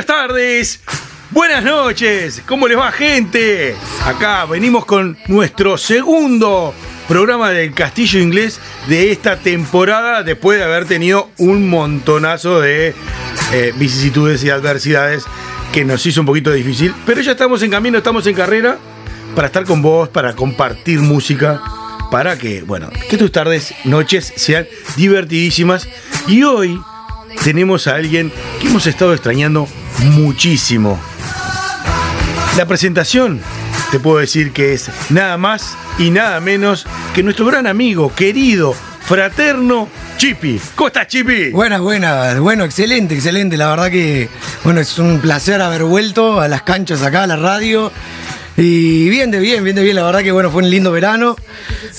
Buenas tardes, buenas noches, ¿cómo les va gente? Acá venimos con nuestro segundo programa del Castillo Inglés de esta temporada después de haber tenido un montonazo de eh, vicisitudes y adversidades que nos hizo un poquito difícil, pero ya estamos en camino, estamos en carrera para estar con vos, para compartir música, para que, bueno, que tus tardes, noches sean divertidísimas. Y hoy tenemos a alguien que hemos estado extrañando muchísimo. La presentación, te puedo decir que es nada más y nada menos que nuestro gran amigo, querido, fraterno Chipi. ¿Cómo estás, Chipi? Buenas, buenas. Bueno, excelente, excelente. La verdad que, bueno, es un placer haber vuelto a las canchas acá, a la radio. Y bien de bien, bien de bien. La verdad que, bueno, fue un lindo verano.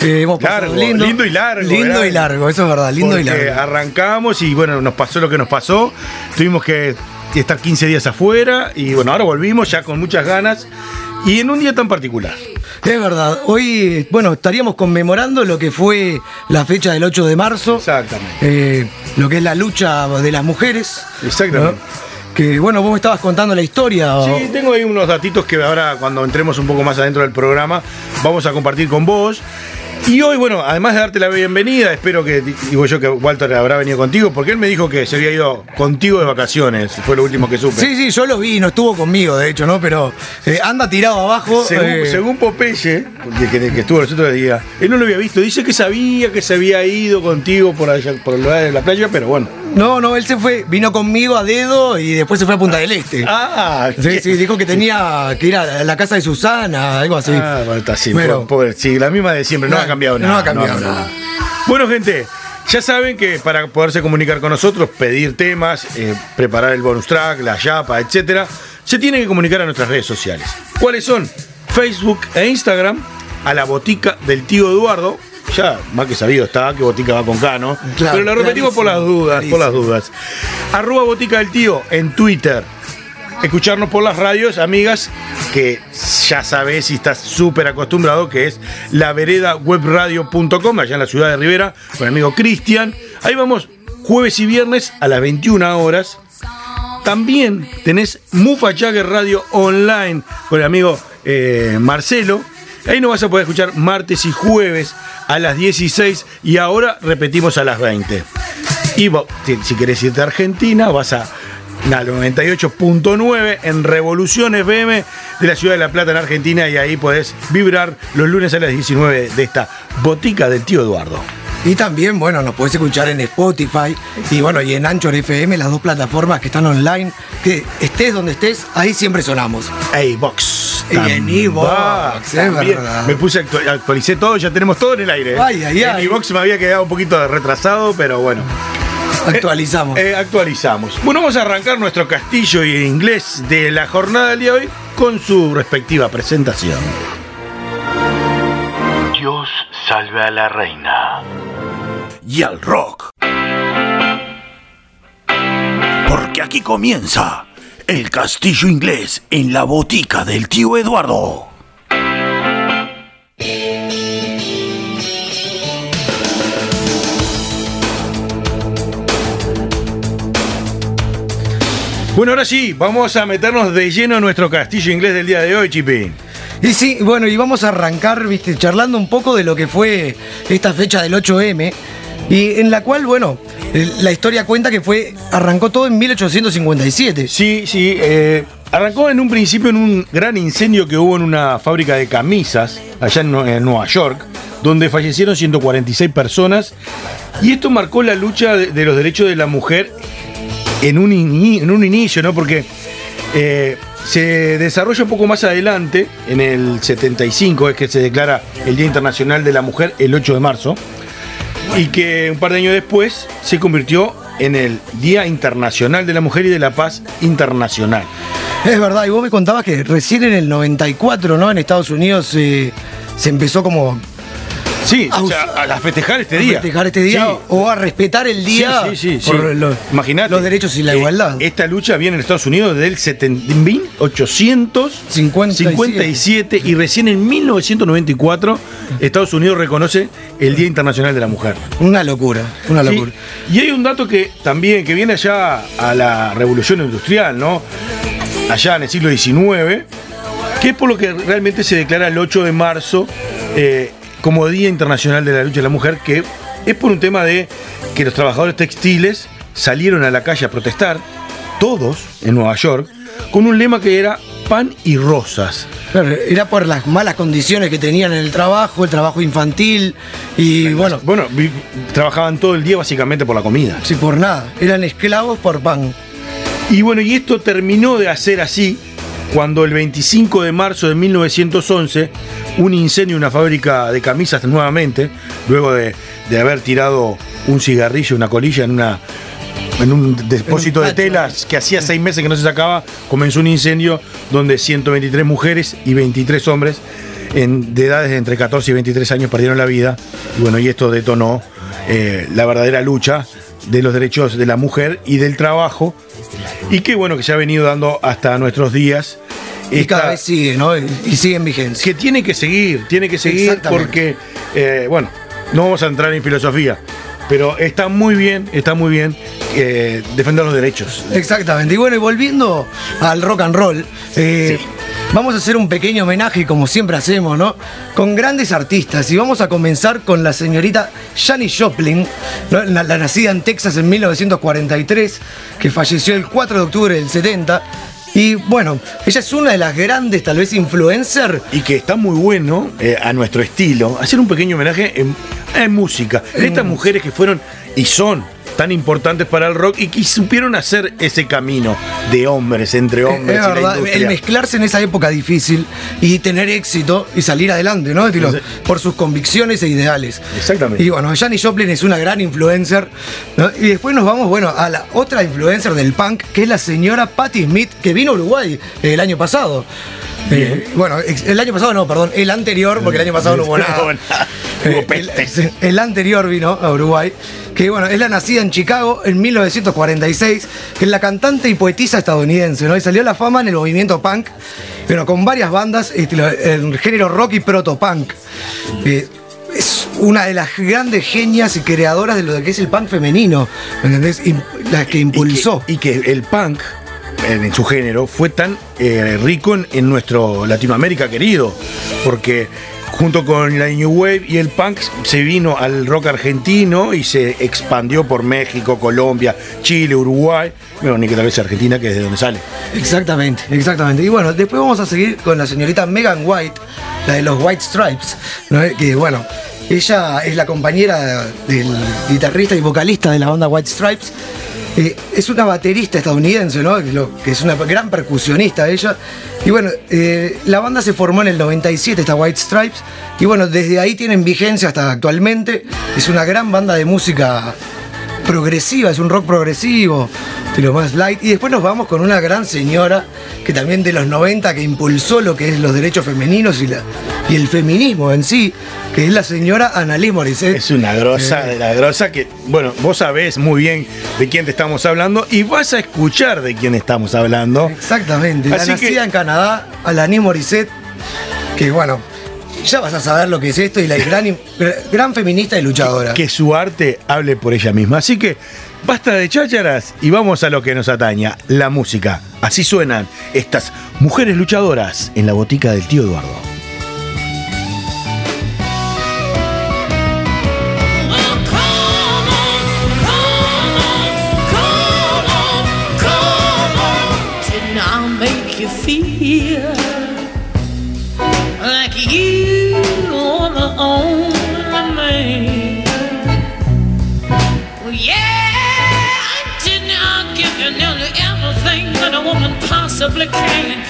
Eh, hemos Largo, lindo y largo, Lindo y largo, eso es verdad, lindo y largo. arrancamos y bueno, nos pasó lo que nos pasó. Tuvimos que estar 15 días afuera y bueno, ahora volvimos ya con muchas ganas y en un día tan particular. Es verdad. Hoy, bueno, estaríamos conmemorando lo que fue la fecha del 8 de marzo. Exactamente. Eh, lo que es la lucha de las mujeres. Exactamente. ¿no? Que, bueno, vos me estabas contando la historia. o- Sí, tengo ahí unos datitos que ahora cuando entremos un poco más adentro del programa vamos a compartir con vos. Y hoy, bueno, además de darte la bienvenida, espero que, digo yo que Walter habrá venido contigo, porque él me dijo que se había ido contigo de vacaciones, fue lo último que supe. Sí, sí, yo lo vi, no estuvo conmigo, de hecho, ¿no? Pero eh, anda tirado abajo. Según, eh, según Popeye, que estuvo los otros días, él no lo había visto. Dice que sabía que se había ido contigo por allá, por el lugar de la playa, pero bueno. No, no, él se fue, vino conmigo a dedo y después se fue a Punta del Este. Ah, Sí, sí, dijo que tenía que ir a la casa de Susana, algo así. Ah, bueno, está así. Pero- pobre, sí, la misma de siempre, no, No, ha cambiado no nada. ha cambiado nada. Bueno, gente, ya saben que para poderse comunicar con nosotros, pedir temas, eh, preparar el bonus track, la yapa, etcétera, se tienen que comunicar a nuestras redes sociales. ¿Cuáles son? Facebook e Instagram, a la botica del tío Eduardo. Ya, más que sabido está, que botica va con K, ¿no? Claro, Pero lo repetimos por las clarísimo, dudas, por las dudas. Arroba botica del tío en Twitter. Escucharnos por las radios, amigas, que ya sabés si estás súper acostumbrado, que es la veredawebradio.com, allá en la ciudad de Rivera, con el amigo Cristian. Ahí vamos jueves y viernes a las 21 horas. También tenés Mufa Jagger Radio Online con el amigo eh, Marcelo. Ahí nos vas a poder escuchar martes y jueves a las 16 y ahora repetimos a las 20. Y vos, si, querés irte a Argentina, vas a la 98.9 en Revolución FM de la ciudad de La Plata en Argentina y ahí podés vibrar los lunes a las 19 de esta botica del tío Eduardo. Y también, bueno, nos podés escuchar en Spotify y bueno, y en Anchor FM, las dos plataformas que están online, que estés donde estés, ahí siempre sonamos. iBox. Y en iVoox, es también. verdad. Me puse, actu- actualicé todo, ya tenemos todo en el aire. ¿eh? Ay, ay, en ay. iVoox me había quedado un poquito retrasado, pero bueno. Actualizamos. Eh, actualizamos. Bueno, vamos a arrancar nuestro castillo en inglés de la jornada del día de hoy con su respectiva presentación. Dios salve a la reina. Y al rock. Porque aquí comienza el castillo inglés en la botica del tío Eduardo. Bueno, ahora sí, vamos a meternos de lleno en nuestro castillo inglés del día de hoy, Chipi. Y sí, bueno, y vamos a arrancar, viste, charlando un poco de lo que fue esta fecha del 8M, y en la cual, bueno, la historia cuenta que fue, arrancó todo en 1857. Sí, sí, eh, arrancó en un principio en un gran incendio que hubo en una fábrica de camisas allá en, Nueva York, donde fallecieron 146 personas, y esto marcó la lucha de, los derechos de la mujer en un, en un inicio, ¿no? Porque... Eh, se desarrolla un poco más adelante, en el 75 es que se declara el Día Internacional de la Mujer el 8 de marzo, y que un par de años después se convirtió en el Día Internacional de la Mujer y de la Paz Internacional. Es verdad, y vos me contabas que recién en el 94, ¿no? En Estados Unidos eh, se empezó como Sí, a, o sea, a, festejar este día. A festejar este día o a respetar el día por los, los derechos y la eh, igualdad. Esta lucha viene en Estados Unidos desde el 1857 y recién en 1994 Estados Unidos reconoce el Día Internacional de la Mujer. Una locura, una locura. Y hay un dato que también, que viene allá a la revolución industrial, ¿no? Allá en el siglo XIX, que es por lo que realmente se declara el 8 de marzo eh, como Día Internacional de la Lucha de la Mujer, que es por un tema de que los trabajadores textiles salieron a la calle a protestar, todos en Nueva York, con un lema que era pan y rosas. era por las malas condiciones que tenían en el trabajo, el trabajo infantil y bueno. Bueno, trabajaban todo el día básicamente por la comida. Sí, por nada. Eran esclavos por pan. Y bueno, y esto terminó de hacer así cuando el 25 de marzo de 1911 un incendio en una fábrica de camisas nuevamente, luego de, haber tirado un cigarrillo, una colilla en una en un depósito de telas que hacía seis meses que no se sacaba, comenzó un incendio donde 123 mujeres y 23 hombres en, de edades de entre 14 y 23 años perdieron la vida. Y bueno, y esto detonó eh, la verdadera lucha de los derechos de la mujer y del trabajo, y que bueno, que se ha venido dando hasta nuestros días y cada vez sigue, ¿no? Y sigue en vigencia. Que tiene que seguir, tiene que seguir porque, eh, bueno, no vamos a entrar en filosofía, pero está muy bien, está muy bien eh, defender los derechos. Exactamente. Y bueno, y volviendo al rock and roll, eh, vamos a hacer un pequeño homenaje, como siempre hacemos, ¿no? Con grandes artistas. Y vamos a comenzar con la señorita Janis Joplin, la, la nacida en Texas en 1943, que falleció el 4 de octubre del 70 y bueno, ella es una de las grandes, tal vez, influencer. Y que está muy bueno eh, a nuestro estilo. Hacer un pequeño homenaje en, música. En estas mujeres que fueron y son tan importantes para el rock y que supieron hacer ese camino de hombres entre hombres. Es verdad, el mezclarse en esa época difícil y tener éxito y salir adelante, ¿no? por sus convicciones e ideales. Exactamente. Y bueno, Janis Joplin es una gran influencer. Y después nos vamos, bueno, a la otra influencer del punk, que es la señora Patti Smith, que vino a Uruguay el año pasado. Eh, bueno, el año pasado no, perdón, el anterior, porque el año pasado no hubo nada. Eh, el, el, anterior vino a Uruguay, que bueno, es la nacida en Chicago en 1946, que es la cantante y poetisa estadounidense, ¿no? Y salió a la fama en el movimiento punk, pero con varias bandas, en género rock y proto-punk. Eh, es una de las grandes genias y creadoras de lo que es el punk femenino, ¿me entendés? la que impulsó. y que el punk en su género, fue tan eh, rico en, nuestro Latinoamérica querido, porque junto con la New Wave y el punk se vino al rock argentino y se expandió por México, Colombia, Chile, Uruguay, bueno, ni que tal vez Argentina, que es de donde sale. Exactamente, exactamente. Y bueno, después vamos a seguir con la señorita Megan White, la de los White Stripes, que bueno, ella es la compañera del guitarrista y vocalista de la banda White Stripes eh, es una baterista estadounidense, ¿no? Que es una gran percusionista ella. Y bueno, eh, la banda se formó en el 97, esta White Stripes. Y bueno, desde ahí tienen vigencia hasta actualmente. Es una gran banda de música progresiva, es un rock progresivo, de lo más light. Y después nos vamos con una gran señora que también de los 90 que impulsó lo que es los derechos femeninos y, la, y el feminismo en sí, que es la señora Annalise Morissette. Es una grosa, de la grosa que, bueno, vos sabés muy bien de quién te estamos hablando y vas a escuchar de quién estamos hablando. Exactamente, la nacida en Canadá, Alanis Morissette, que bueno, ya vas a saber lo que es esto y la gran, gran feminista y luchadora. Que, su arte hable por ella misma. Así que basta de chácharas y vamos a lo que nos ataña, la música. Así suenan estas mujeres luchadoras en la botica del tío Eduardo. only yeah, I did not give you nearly everything that a woman possibly can.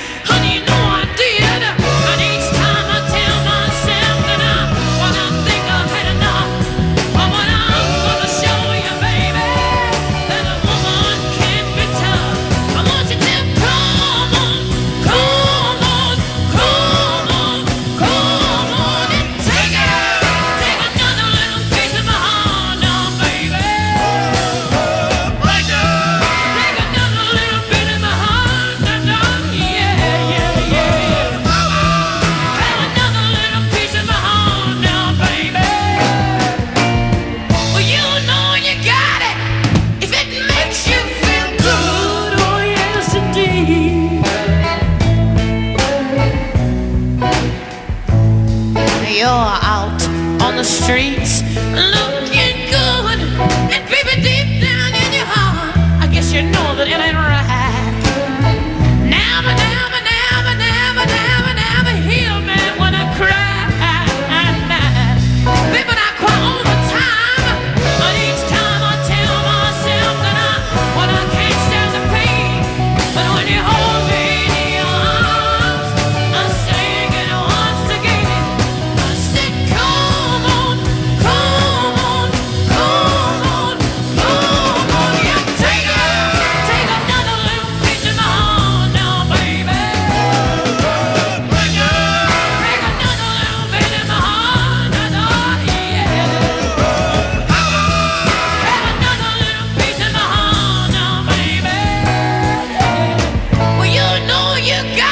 you got.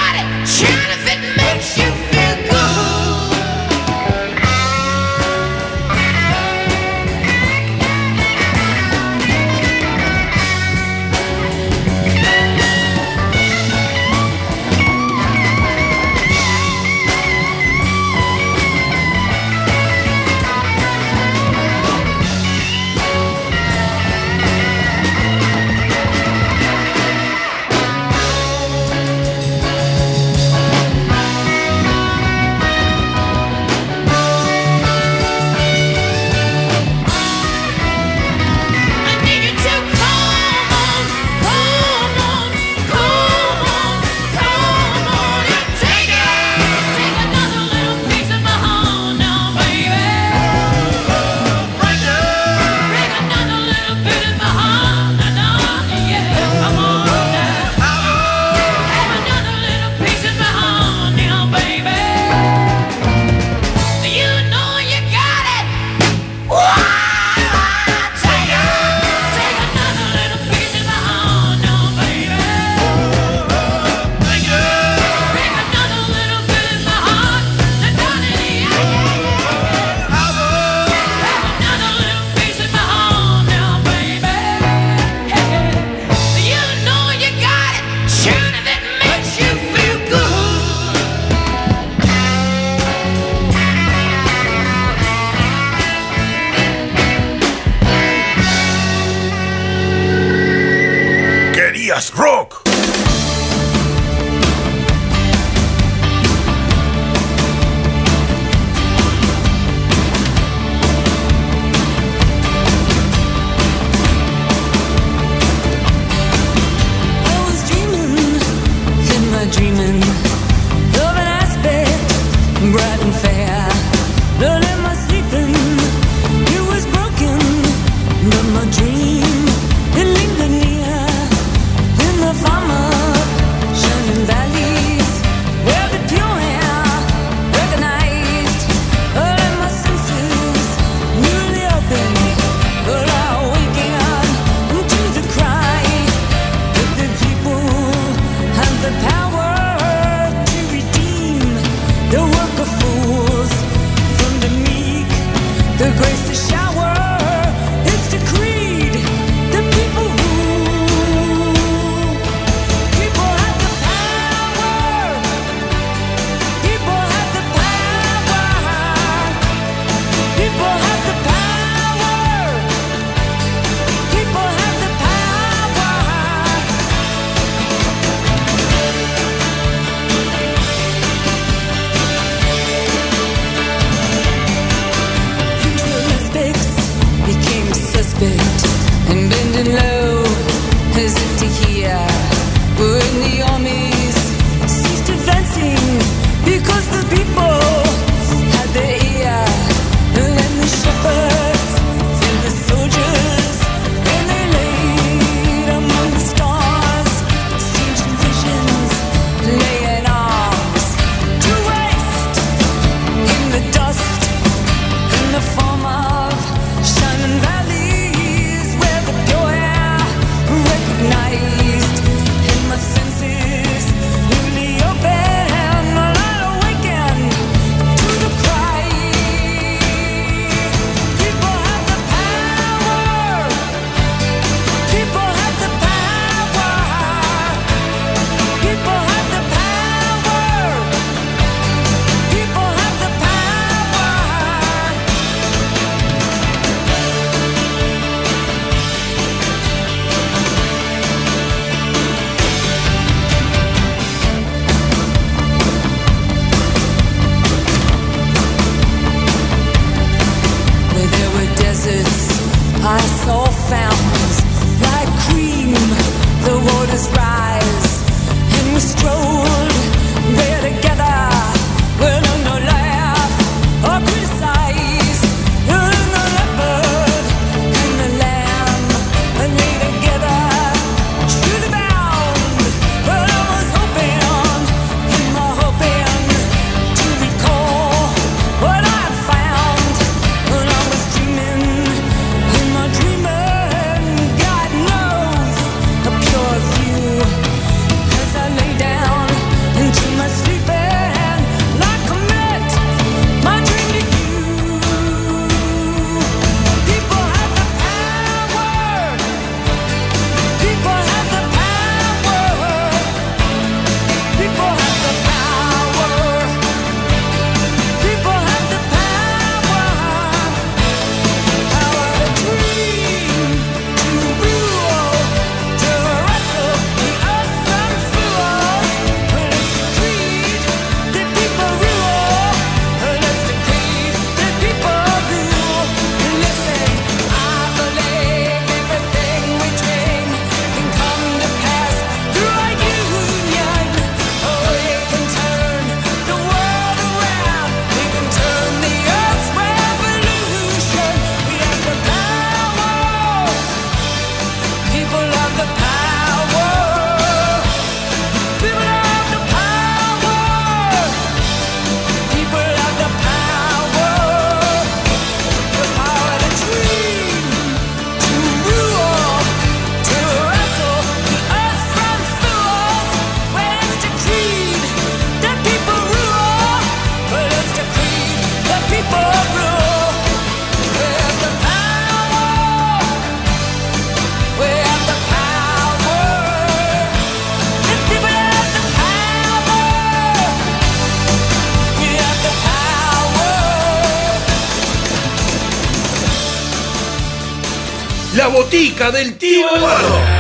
Botica del tío Eduardo.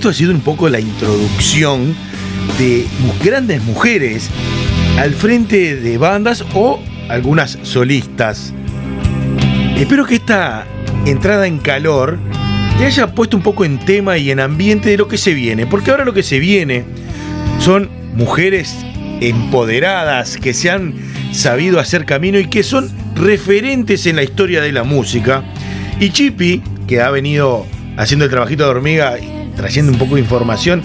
Esto ha sido un poco la introducción de grandes mujeres al frente de bandas o algunas solistas. Espero que esta entrada en calor te haya puesto un poco en tema y en ambiente de lo que se viene, porque ahora lo que se viene son mujeres empoderadas que se han sabido hacer camino y que son referentes en la historia de la música. Y Chippy, que ha venido haciendo el trabajito de hormiga trayendo un poco de información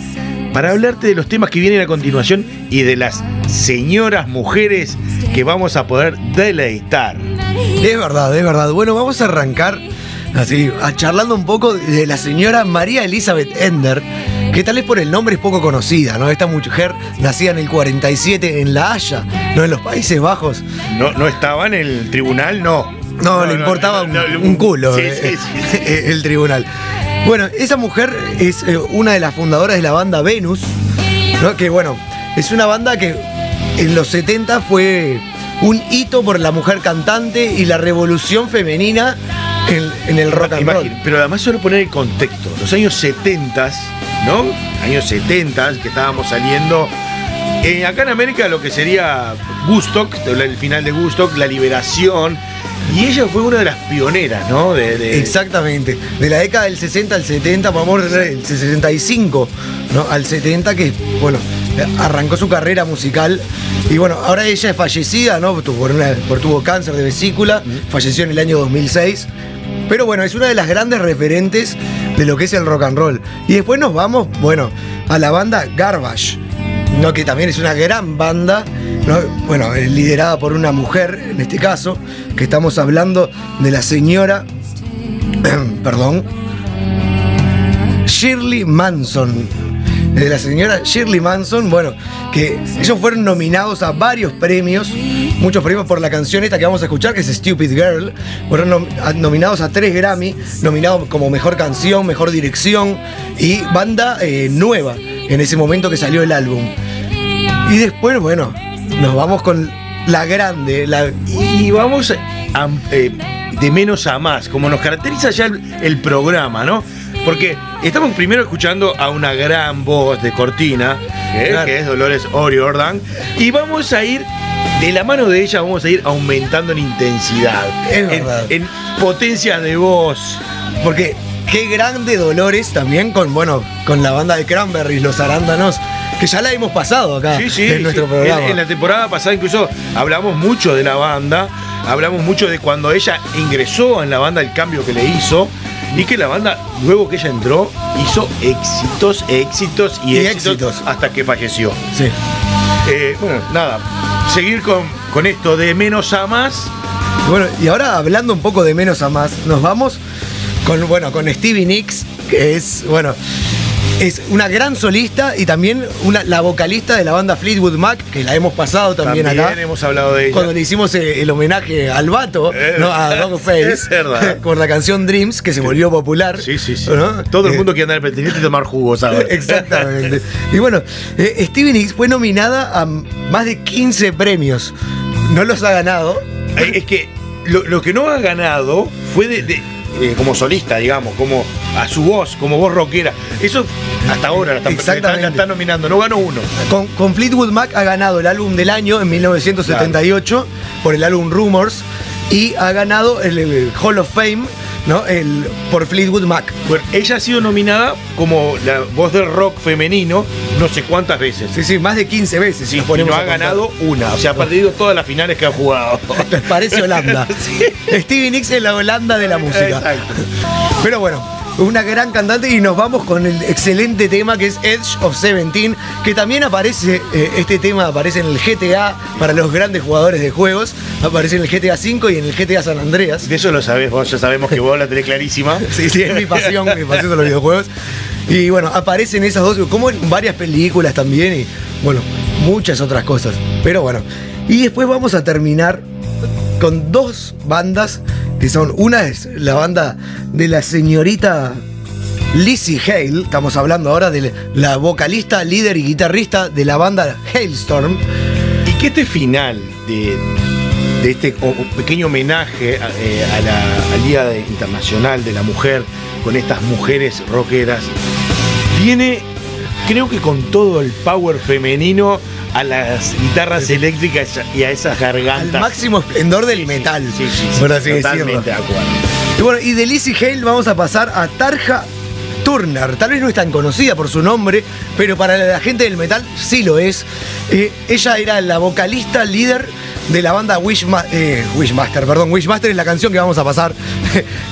para hablarte de los temas que vienen a continuación y de las señoras mujeres que vamos a poder deleitar. Es verdad, es verdad. Bueno, vamos a arrancar así, a charlando un poco de la señora María Elizabeth Ender, que tal vez por el nombre es poco conocida, ¿no? Esta mujer nacida en el 47 en La Haya, ¿no? En los Países Bajos. No, no estaba en el tribunal, no. No, le importaba un, un culo Sí, eh, sí, sí, sí. el tribunal. Bueno, esa mujer es eh, una de las fundadoras de la banda Venus, ¿no? que bueno, es una banda que en los 70 fue un hito por la mujer cantante y la revolución femenina en, en el rock and roll. Pero además solo poner el contexto. Los años 70, ¿no? Años 70 que estábamos saliendo. eh, acá en América lo que sería Woodstock, el final de Woodstock, la liberación. Y ella fue una de las pioneras, ¿no? De, de- Exactamente. De la década del 60 al 70, vamos a ver, el 65 ¿no? al 70, que bueno, arrancó su carrera musical. Y bueno, ahora ella es fallecida, ¿no? Por, una- por tuvo cáncer de vesícula, falleció en el año 2006. Pero bueno, es una de las grandes referentes de lo que es el rock and roll. Y después nos vamos, bueno, a la banda Garbage, ¿no? que también es una gran banda, ¿no? bueno, liderada por una mujer, en este caso, que estamos hablando de la señora, perdón, Shirley Manson. De la señora Shirley Manson, bueno, que ellos fueron nominados a varios premios, muchos premios por la canción esta que vamos a escuchar, que es Stupid Girl. Fueron nominados a tres Grammy, nominados como mejor canción, mejor dirección y banda eh, nueva en ese momento que salió el álbum. Y después, bueno, nos vamos con la grande, la Y vamos a- eh, de menos a más, como nos caracteriza ya el, el programa, ¿no? Porque estamos primero escuchando a una gran voz de cortina, ¿eh? Claro. que es Dolores O'Riordan, y vamos a ir, de la mano de ella, vamos a ir aumentando en intensidad, Es en, en potencia de voz. Porque qué grande Dolores también con, bueno, con la banda de Cranberries, los arándanos, que ya la hemos pasado acá Sí, sí, en nuestro sí. programa. En, en la temporada pasada incluso hablamos mucho de la banda, hablamos mucho de cuando ella ingresó en la banda, el cambio que le hizo, y que la banda, luego que ella entró, hizo éxitos, éxitos y, Y éxitos, éxitos. hasta que falleció. Sí. Eh, bueno, nada, seguir con, con esto de menos a más. Bueno, y ahora hablando un poco de menos a más, nos vamos con, bueno, con Stevie Nicks, que es, bueno, es una gran solista y también una, la vocalista de la banda Fleetwood Mac, que la hemos pasado también, acá. hemos hablado de ella. Cuando le hicimos eh, el homenaje al vato, Eh, ¿no? a Dogface, es verdad. con la canción Dreams, que se volvió popular. Sí, sí, sí. ¿no? Todo el Eh, mundo quiere andar pretendiente y tomar jugos ahora. Exactamente. Y bueno, eh, Stevie Nicks fue nominada a más de 15 premios. No los ha ganado. Es que lo, lo que no ha ganado fue de, de- eh, como solista, digamos, como a su voz, como voz rockera. Eso hasta ahora la están, la están- Exactamente. la están nominando, no ganó uno. Con, con Fleetwood Mac ha ganado el álbum del año en 1978 por el álbum Rumors y ha ganado el, el Hall of Fame ¿no? el, por Fleetwood Mac. Bueno, ella ha sido nominada como la voz del rock femenino no sé cuántas veces. Sí, sí, más de 15 veces. Sí, y no ha ganado una. O sea, ha perdido todas las finales que ha jugado. Parece Holanda. Stevie Nicks es la Holanda de la música. Exacto. Pero bueno, una gran cantante y nos vamos con el excelente tema que es Edge of Seventeen, que también aparece, eh, este tema aparece en el GTA para los grandes jugadores de juegos, aparece en el GTA V y en el GTA San Andreas. De eso lo sabes vos, ya sabemos que vos la tenés clarísima. Sí, sí, es mi pasión, mi pasión de los videojuegos. Y bueno, aparecen esas dos, como en varias películas también, y bueno, muchas otras cosas. Pero bueno, y después vamos a terminar con dos bandas que son, una es la banda de la señorita Lizzie Hale, estamos hablando ahora de la vocalista, líder y guitarrista de la banda Hailstorm. Y que este final de, este pequeño homenaje eh, a la al Día Internacional de la Mujer, con estas mujeres rockeras, viene, creo que con todo el power femenino a las guitarras eléctricas y a esas Al gargantas. máximo esplendor del metal, Sí, sí, sí, por así totalmente decirlo. de acuerdo. Y bueno, y de Lizzie Hale vamos a pasar a Tarja Turner. Tal vez no es tan conocida por su nombre, pero para la gente del metal sí lo es. Eh, ella era la vocalista líder de la banda Wishma- eh, Wishmaster, perdón, Wishmaster es la canción que vamos a pasar,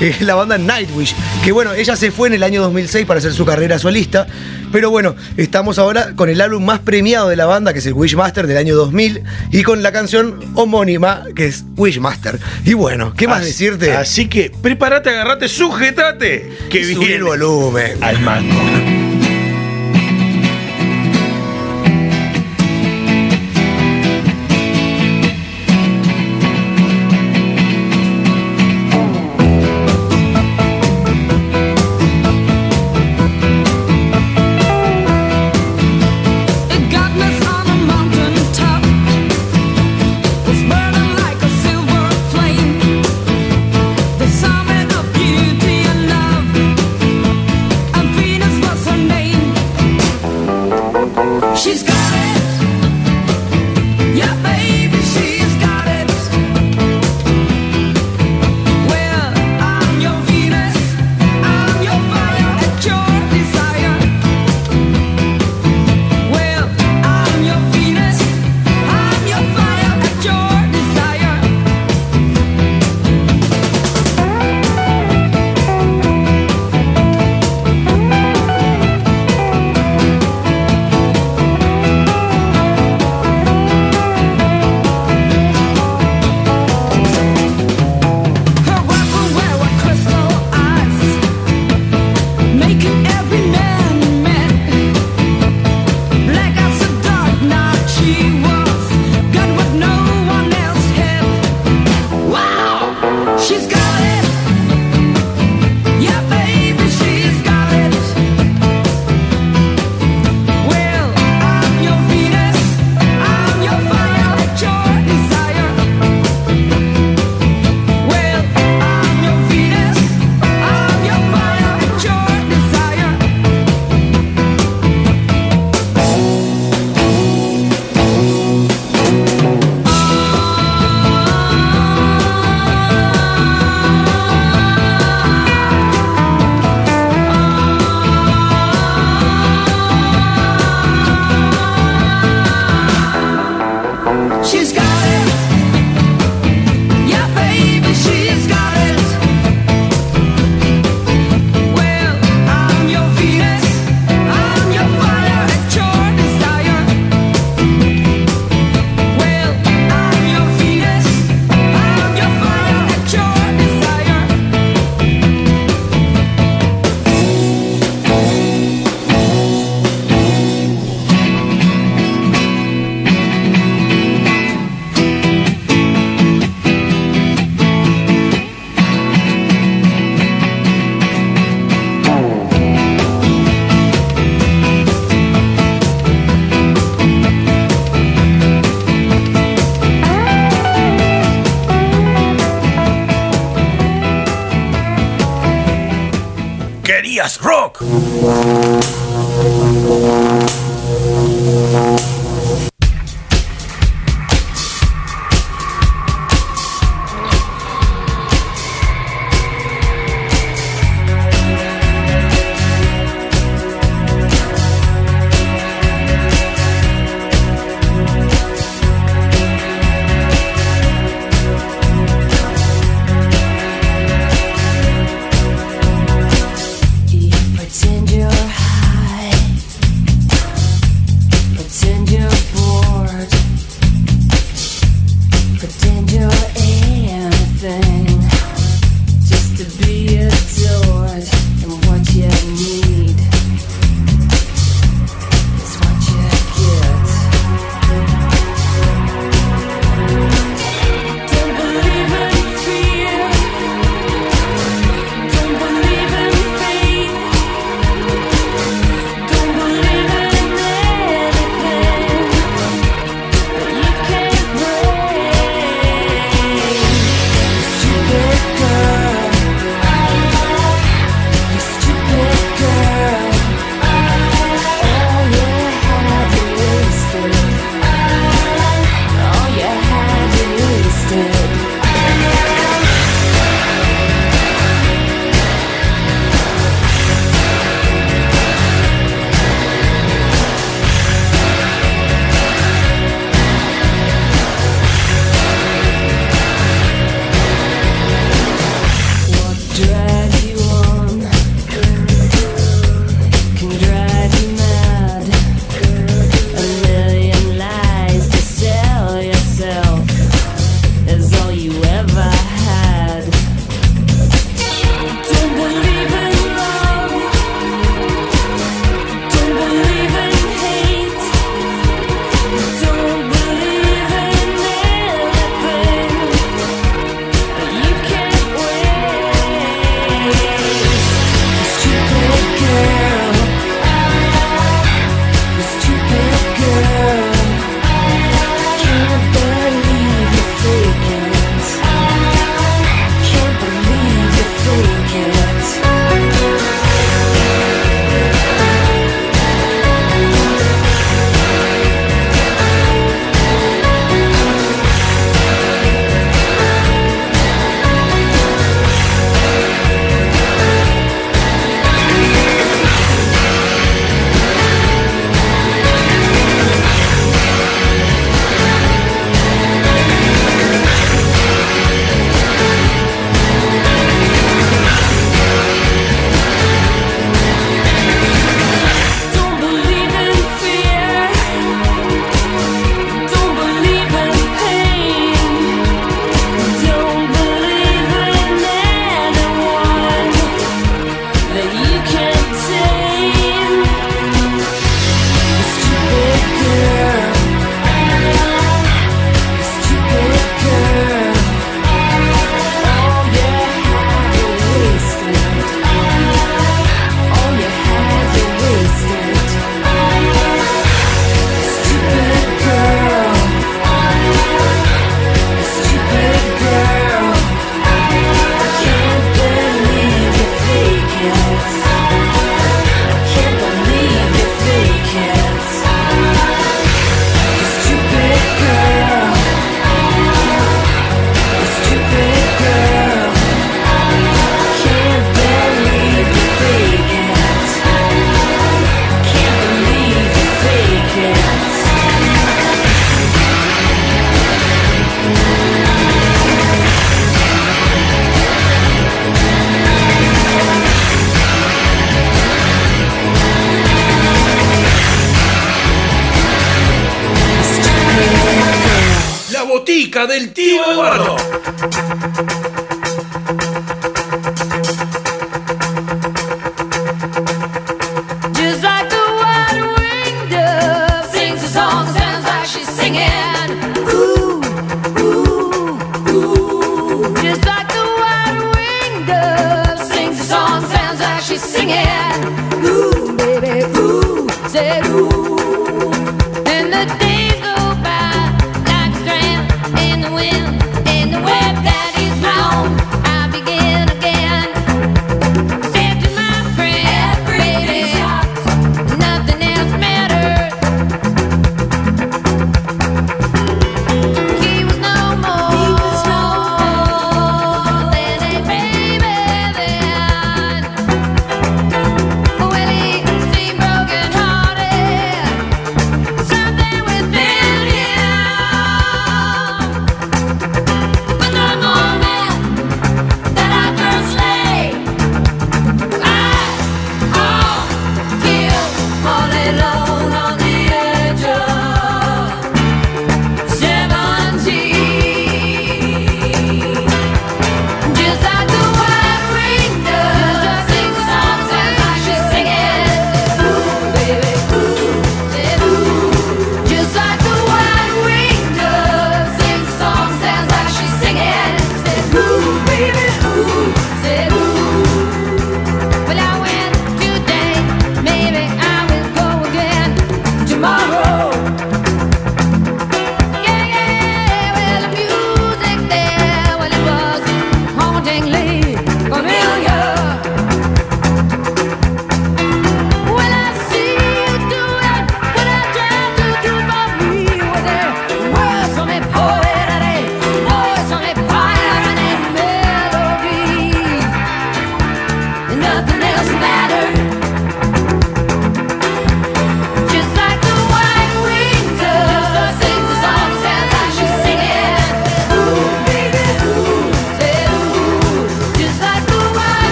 es la banda Nightwish, que bueno, ella se fue en el año 2006 para hacer su carrera solista, pero bueno, estamos ahora con el álbum más premiado de la banda, que es el Wishmaster del año 2000, y con la canción homónima, que es Wishmaster. Y bueno, ¿qué más Así- decirte? Así que prepárate, agarrate, sujetate, que viene el volumen. Al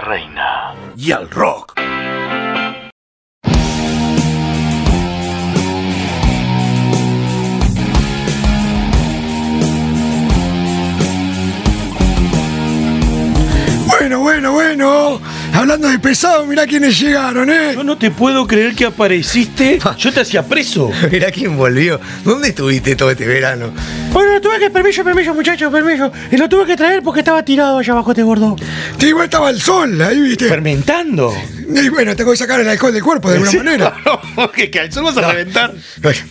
reina. Y al rock. Bueno, bueno, bueno. Hablando de pesado, mirá quiénes llegaron, ¿eh? Yo no te puedo creer que apareciste. Yo te hacía preso. Mirá quién volvió. ¿Dónde estuviste todo este verano? Bueno, tuve que, permiso, permiso, muchachos, permiso. Y lo tuve que traer porque estaba tirado allá abajo este gordo. Te igual estaba el sol ahí, ¿viste? Fermentando. Y bueno, tengo que sacar el alcohol del cuerpo de alguna manera. No, que, que al sol vas a reventar.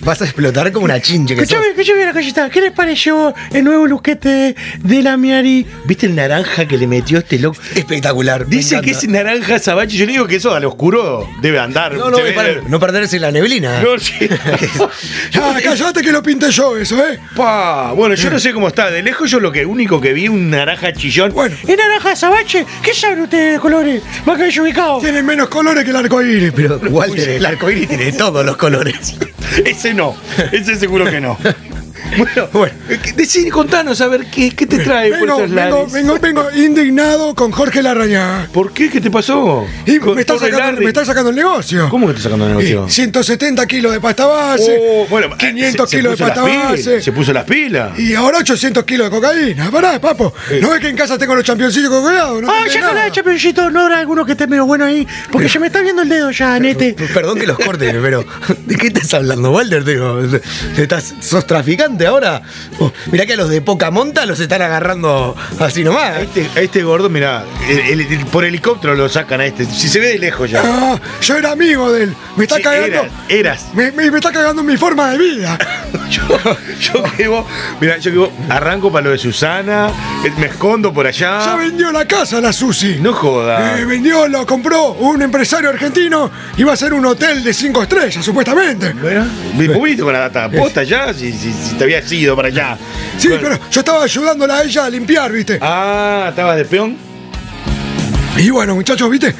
Vas a explotar como una chinche que. Escuchame, escuchame la callita. ¿Qué les pareció el nuevo luquete de la Miari? ¿Viste el naranja que le metió este loco? Espectacular. Dice que es naranja sabache. Yo le digo que eso al oscuro debe andar. No, no, Se ve- para no perderse en la neblina. No, sí. Ya, callate que lo pinté yo eso, ¿eh? Pa, bueno, yo no sé cómo está. De lejos yo lo que único que vi un naranja chillón. Bueno, ¿Es naranja azabache? ¿Qué saben ustedes de colores? Más que yo ubicado. tienen menos colores que el arco iris. Pero Walter, el arcoíris tiene todos los colores. Ese no. Ese seguro que no. Bueno, bueno. Decí, contanos a ver qué, qué te trae por Vengo, estos vengo, vengo, vengo indignado con Jorge Larrañaga. ¿Por qué? ¿Qué te pasó? Y me está, sacando, arde. me está sacando el negocio. ¿Cómo que te está sacando el negocio? Y 170 kilos de pasta base, Oh, bueno, 500 se- se kilos de pasta pilas, base. Se puso las pilas. Y ahora 800 kilos de cocaína. Pará, papo. ¿No ves que en casa tengo los championcillos cocaínados? No Ah, ya nada. con championcito, no habrá alguno que esté medio bueno ahí. Porque se me está viendo el dedo ya, nete. Perdón que los corte, pero ¿de qué estás hablando, Walter? Digo, ¿estás, ¿Sos traficante ahora? Oh, mirá que a los de poca monta los están agarrando así A nomás. este, a este gordo, mira, por helicóptero lo sacan a este. Si se ve de lejos ya. Ah, yo era amigo de él. Me está Sí, cagando. eras, eras. Me, me- me está cagando mi forma de vida. Yo, yo que vos, mira, yo que vos arranco para lo de Susana, eh, me escondo por Ya allá. vendió la casa la Susi. No joda. Eh, vendió, lo compró un empresario argentino. Iba a ser un hotel de cinco estrellas, supuestamente. Bueno, viniste con la data posta ya, si, si- si te habías ido para allá. Sí, Bueno. pero yo estaba ayudándola a ella a limpiar, ¿viste? Ah, estabas de peón. Y bueno, muchachos, ¿viste?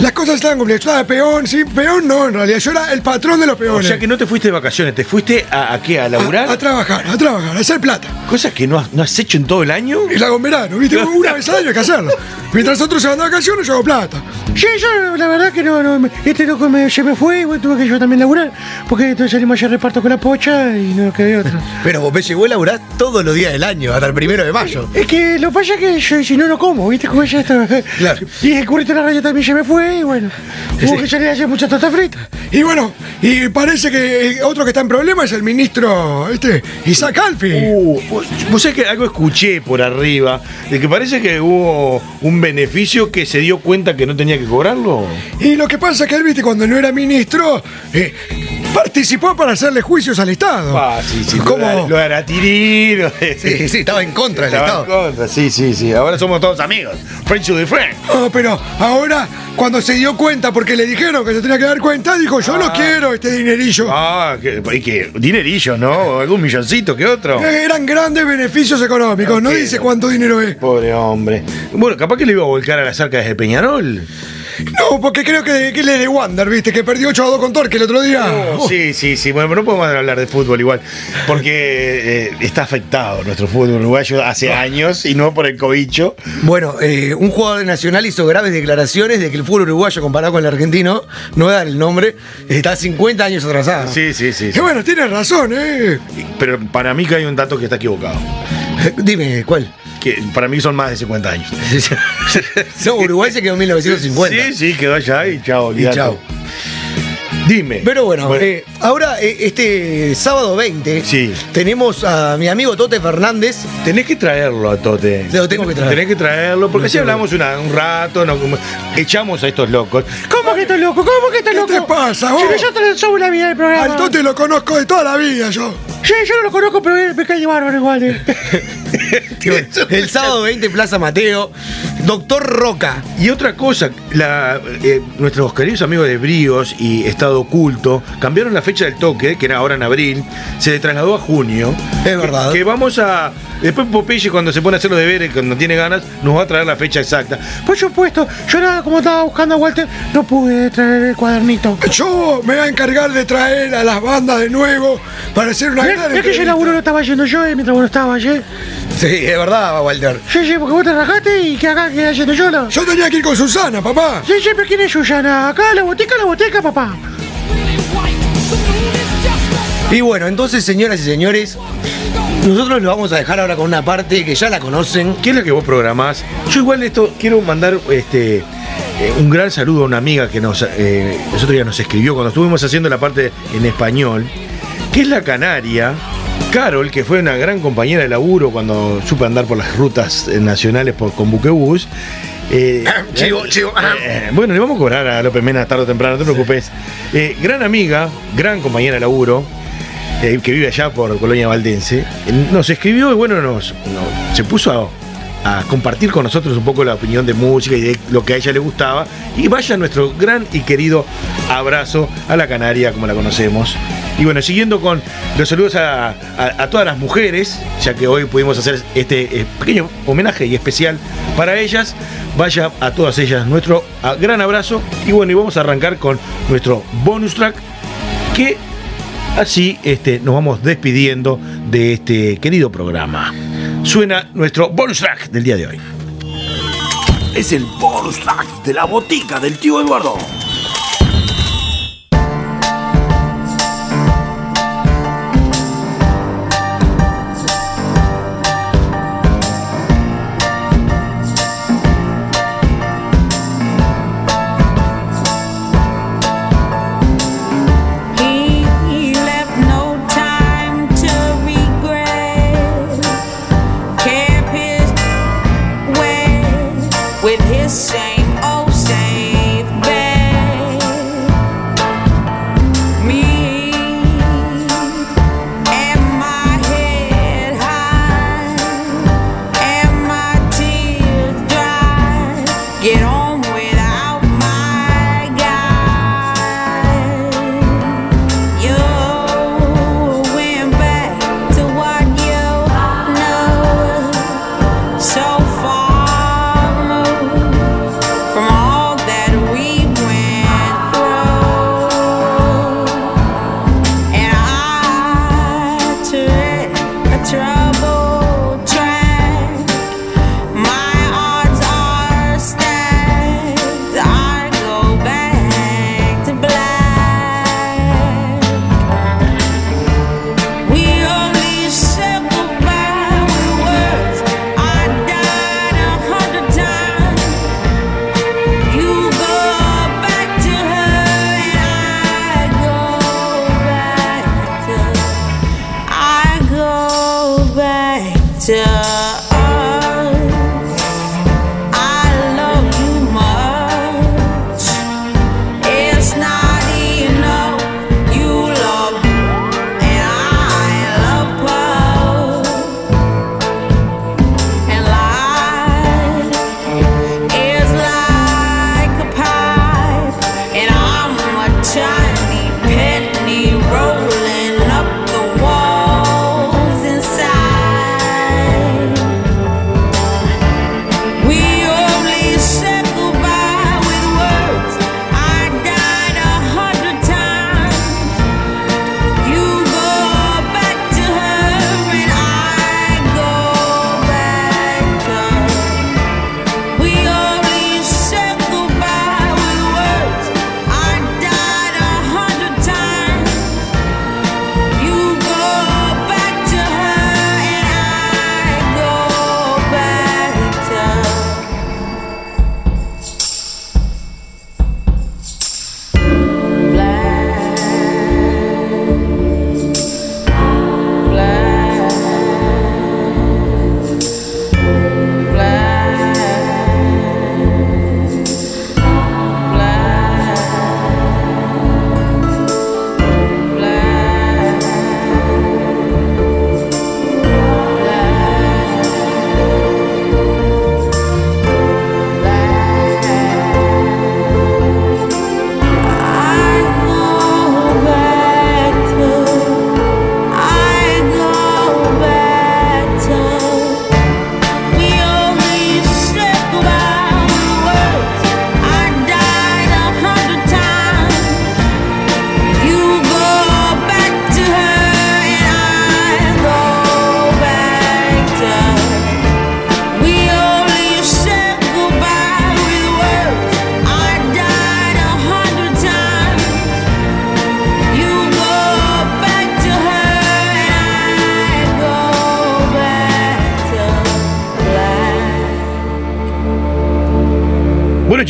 Las cosas estaban complicadas. Yo estaba de peón, sí, peón no, en realidad. Yo era el patrón de los O peones. sea que no te fuiste de vacaciones, te fuiste a, a qué, a laburar. a, a trabajar, a trabajar, a hacer plata. Cosas que no has, no has hecho en todo el año. Y la hago en verano, ¿viste? Una vez al año hay que hacerlo. Mientras otros se van de vacaciones, yo hago plata. Sí, yo la verdad que no, no me- este loco me, se me fue y bueno, tuve que yo también laburar. Porque entonces salimos allá reparto con la pocha y no quedé otra. Pero vos me llegó a laburar todos los días del año, hasta el primero de mayo. Es que lo que pasa es que yo si no, no como, ¿viste? Como ya está. Claro. Y el currito de la radio también se me fue y bueno. Hubo que salir a hacer mucha torta frita. Y bueno, y parece que otro que está en problema es el ministro, este, Isaac Alfi. Uh, vos, vos sabés que algo escuché por arriba, de que parece que hubo un beneficio que se dio cuenta que no tenía que cobrarlo. Y lo que pasa es que él, viste, cuando no era ministro, eh, participó para hacerle juicios al Estado. Ah, sí, sí. ¿Cómo? Lo lo de- Sí, sí, estaba en contra del Estaba en Estado. contra, sí, sí, sí. Ahora somos todos amigos. Friends to the friend. Ah, pero ahora, cuando se dio cuenta, porque le dijeron que se tenía que dar cuenta, dijo, yo no quiero este dinerillo. Ah, que, y que dinerillo, ¿no? Algún milloncito que otro. Eh, Eran grandes beneficios económicos, no Ok. dice cuánto dinero es. Pobre hombre. Bueno, capaz que le iba a volcar a las arcas de Peñarol. No, porque creo que, que él es de Wander, viste, que perdió 8 a 2 con Torque el otro día. Oh, sí, sí, sí. Bueno, pero no podemos hablar de fútbol igual. Porque eh, está afectado nuestro fútbol uruguayo hace años y no por el cobicho. Bueno, eh, un jugador de Nacional hizo graves declaraciones de que el fútbol uruguayo comparado con el argentino, no voy a dar el nombre, está 50 años atrasado. Sí, sí, sí. Y bueno, tienes razón, ¿eh? Pero para mí que hay un dato que está equivocado. Dime, ¿cuál? Que para mí son más de 50 años. no, Uruguay se quedó en 1950. Sí, sí, quedó allá y chao, olvídate. chao. Dime. Pero bueno, eh, ahora eh, este sábado 20 Sí. tenemos a mi amigo Tote Fernández. Tenés que traerlo a Tote. Lo tengo que traer. Tenés que traerlo, porque así hablamos una- un rato, echamos a estos locos. ¿Cómo que estás loco? ¿Cómo que estás ¿Qué loco? te pasa, vos? nosotros somos la vida del programa. Al Tote lo conozco de toda la vida yo. Sí, yo no lo conozco, pero me cae de bárbaro igual. eh. El sábado 20 Plaza Mateo, Doctor Roca. Y otra cosa, la- eh, nuestros queridos amigos de Bríos y Estado Oculto cambiaron la fecha del toque, que era ahora en abril, se le trasladó a junio. Es verdad. Que, que vamos a. Después Popeye, cuando se pone a hacer los deberes, cuando tiene ganas, nos va a traer la fecha exacta. Por supuesto, yo era como estaba buscando a Walter, no pude traer el cuadernito. Yo me voy a encargar de traer a las bandas de nuevo para hacer una Es que ese entrevista. laburo lo estaba yendo yo eh, mientras vos no estabas, ¿eh? Sí, es verdad, Walter. Sí, sí, porque vos te rajaste y que acá quedé haciendo yo la... Yo tenía que ir con Susana, papá. Sí, sí, pero ¿quién es Susana? Acá la boteca, la boteca, papá. Y bueno, entonces, señoras y señores, nosotros lo vamos a dejar ahora con una parte que ya la conocen. ¿Qué es lo que vos programás? Yo igual de esto quiero mandar este eh, un gran saludo a una amiga que nos eh, el otro día nos escribió cuando estuvimos haciendo la parte en español, que es la canaria. Carol, que fue una gran compañera de laburo cuando supe andar por las rutas eh, nacionales por, con buquebús. Eh, Chivo, chivo. eh, bueno, le vamos a cobrar a López Mena tarde o temprano, no te preocupes. Eh, gran amiga, gran compañera de laburo, eh, que vive allá por Colonia Valdense, eh, nos escribió y bueno, nos, nos- se puso a, a compartir con nosotros un poco la opinión de música y de lo que a ella le gustaba. Y vaya nuestro gran y querido abrazo a la Canaria, como la conocemos. Y bueno, siguiendo con los saludos a, a- todas las mujeres, ya que hoy pudimos hacer este eh, pequeño homenaje y especial para ellas, vaya a todas ellas nuestro gran abrazo. Y bueno, y vamos a arrancar con nuestro bonus track, que así este, nos vamos despidiendo de este querido programa. Suena nuestro bonus track del día de hoy. Es el bonus track de la botica del tío Eduardo.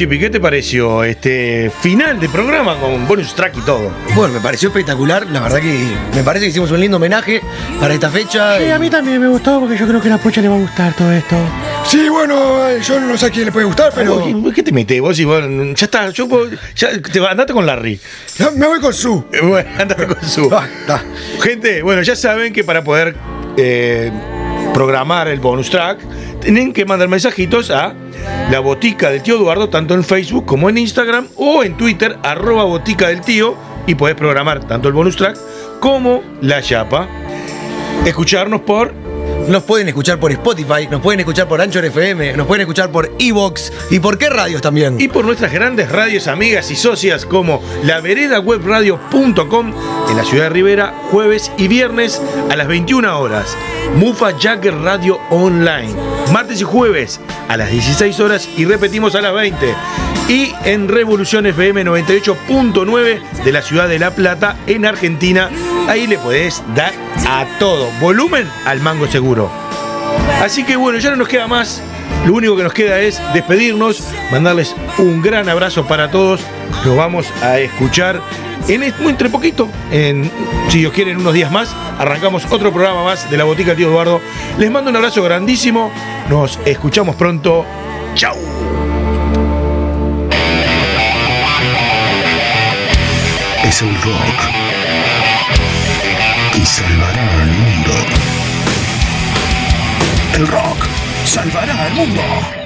Chipi, ¿qué te pareció este final de programa con bonus track y todo? Bueno, me pareció espectacular. La verdad que me parece que hicimos un lindo homenaje para esta fecha. Sí, a mí también me gustó porque yo creo que a la pocha le va a gustar todo esto. Sí, bueno, eh, yo no sé a quién le puede gustar, pero ¿Por ¿Qué te metes vos y vos? Ya está, yo puedo- ya, te, andate con Larry. ya me voy con su. Bueno, andate con su. Ah, está. Gente, bueno, ya saben que para poder eh, programar el bonus track, tienen que mandar mensajitos a la botica del tío Eduardo, tanto en Facebook como en Instagram o en Twitter, arroba botica del tío, y podés programar tanto el bonus track como la chapa. Escucharnos por Nos pueden escuchar por Spotify, nos pueden escuchar por Anchor FM, nos pueden escuchar por Evox y por qué radios también. y por nuestras grandes radios amigas y socias como la veredawebradio.com en la ciudad de Rivera, jueves y viernes a las 21 horas. Mufa Jagger Radio Online, martes y jueves a las 16 horas y repetimos a las 20. Y en Revolución FM 98.9 de la ciudad de La Plata, en Argentina. Ahí le podés dar a todo. Volumen al mango seguro. Así que bueno, ya no nos queda más. Lo único que nos queda es despedirnos, mandarles un gran abrazo para todos. Nos vamos a escuchar en entre poquito, si Dios quiere, en unos días más. Arrancamos otro programa más de la Botica Tío Eduardo. Les mando un abrazo grandísimo. Nos escuchamos pronto. Chau. Es el rock que El rock salvará al mundo.